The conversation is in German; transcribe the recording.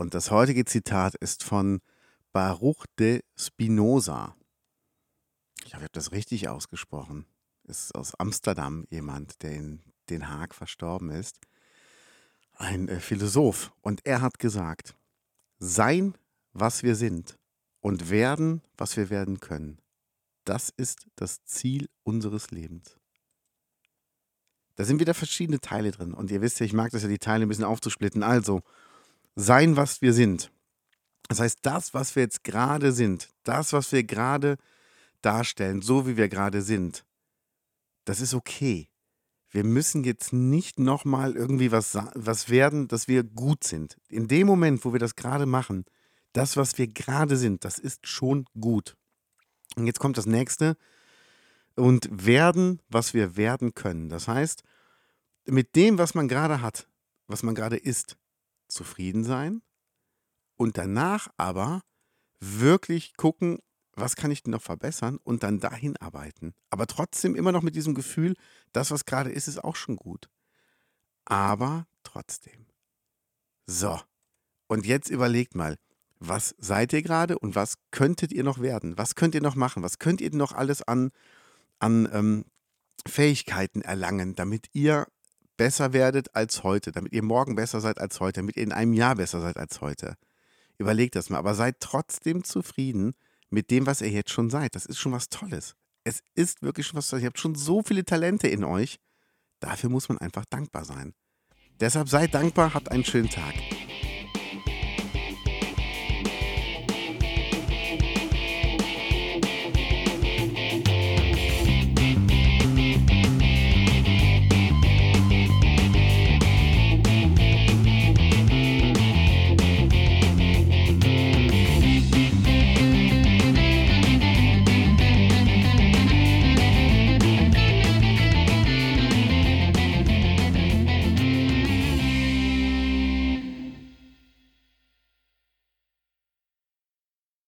Und das heutige Zitat ist von Baruch de Spinoza. Ich habe das richtig ausgesprochen. Ist aus Amsterdam jemand, der in Den Haag verstorben ist. Ein äh, Philosoph. Und er hat gesagt, sein, was wir sind und werden, was wir werden können. Das ist das Ziel unseres Lebens. Da sind wieder verschiedene Teile drin. Und ihr wisst ja, ich mag das ja, die Teile ein bisschen aufzusplitten. Also, sein, was wir sind. Das heißt, das, was wir jetzt gerade sind, das, was wir gerade darstellen, so wie wir gerade sind, das ist okay. Wir müssen jetzt nicht nochmal irgendwie was, was werden, dass wir gut sind. In dem Moment, wo wir das gerade machen, das, was wir gerade sind, das ist schon gut. Und jetzt kommt das nächste. Und werden, was wir werden können. Das heißt, mit dem, was man gerade hat, was man gerade ist, zufrieden sein und danach aber wirklich gucken, was kann ich denn noch verbessern und dann dahin arbeiten. Aber trotzdem immer noch mit diesem Gefühl, das, was gerade ist, ist auch schon gut. Aber trotzdem. So. Und jetzt überlegt mal, was seid ihr gerade und was könntet ihr noch werden? Was könnt ihr noch machen? Was könnt ihr noch alles an, an ähm, Fähigkeiten erlangen, damit ihr besser werdet als heute, damit ihr morgen besser seid als heute, damit ihr in einem Jahr besser seid als heute. Überlegt das mal, aber seid trotzdem zufrieden mit dem, was ihr jetzt schon seid. Das ist schon was Tolles. Es ist wirklich schon was Tolles. Ihr habt schon so viele Talente in euch. Dafür muss man einfach dankbar sein. Deshalb seid dankbar, habt einen schönen Tag.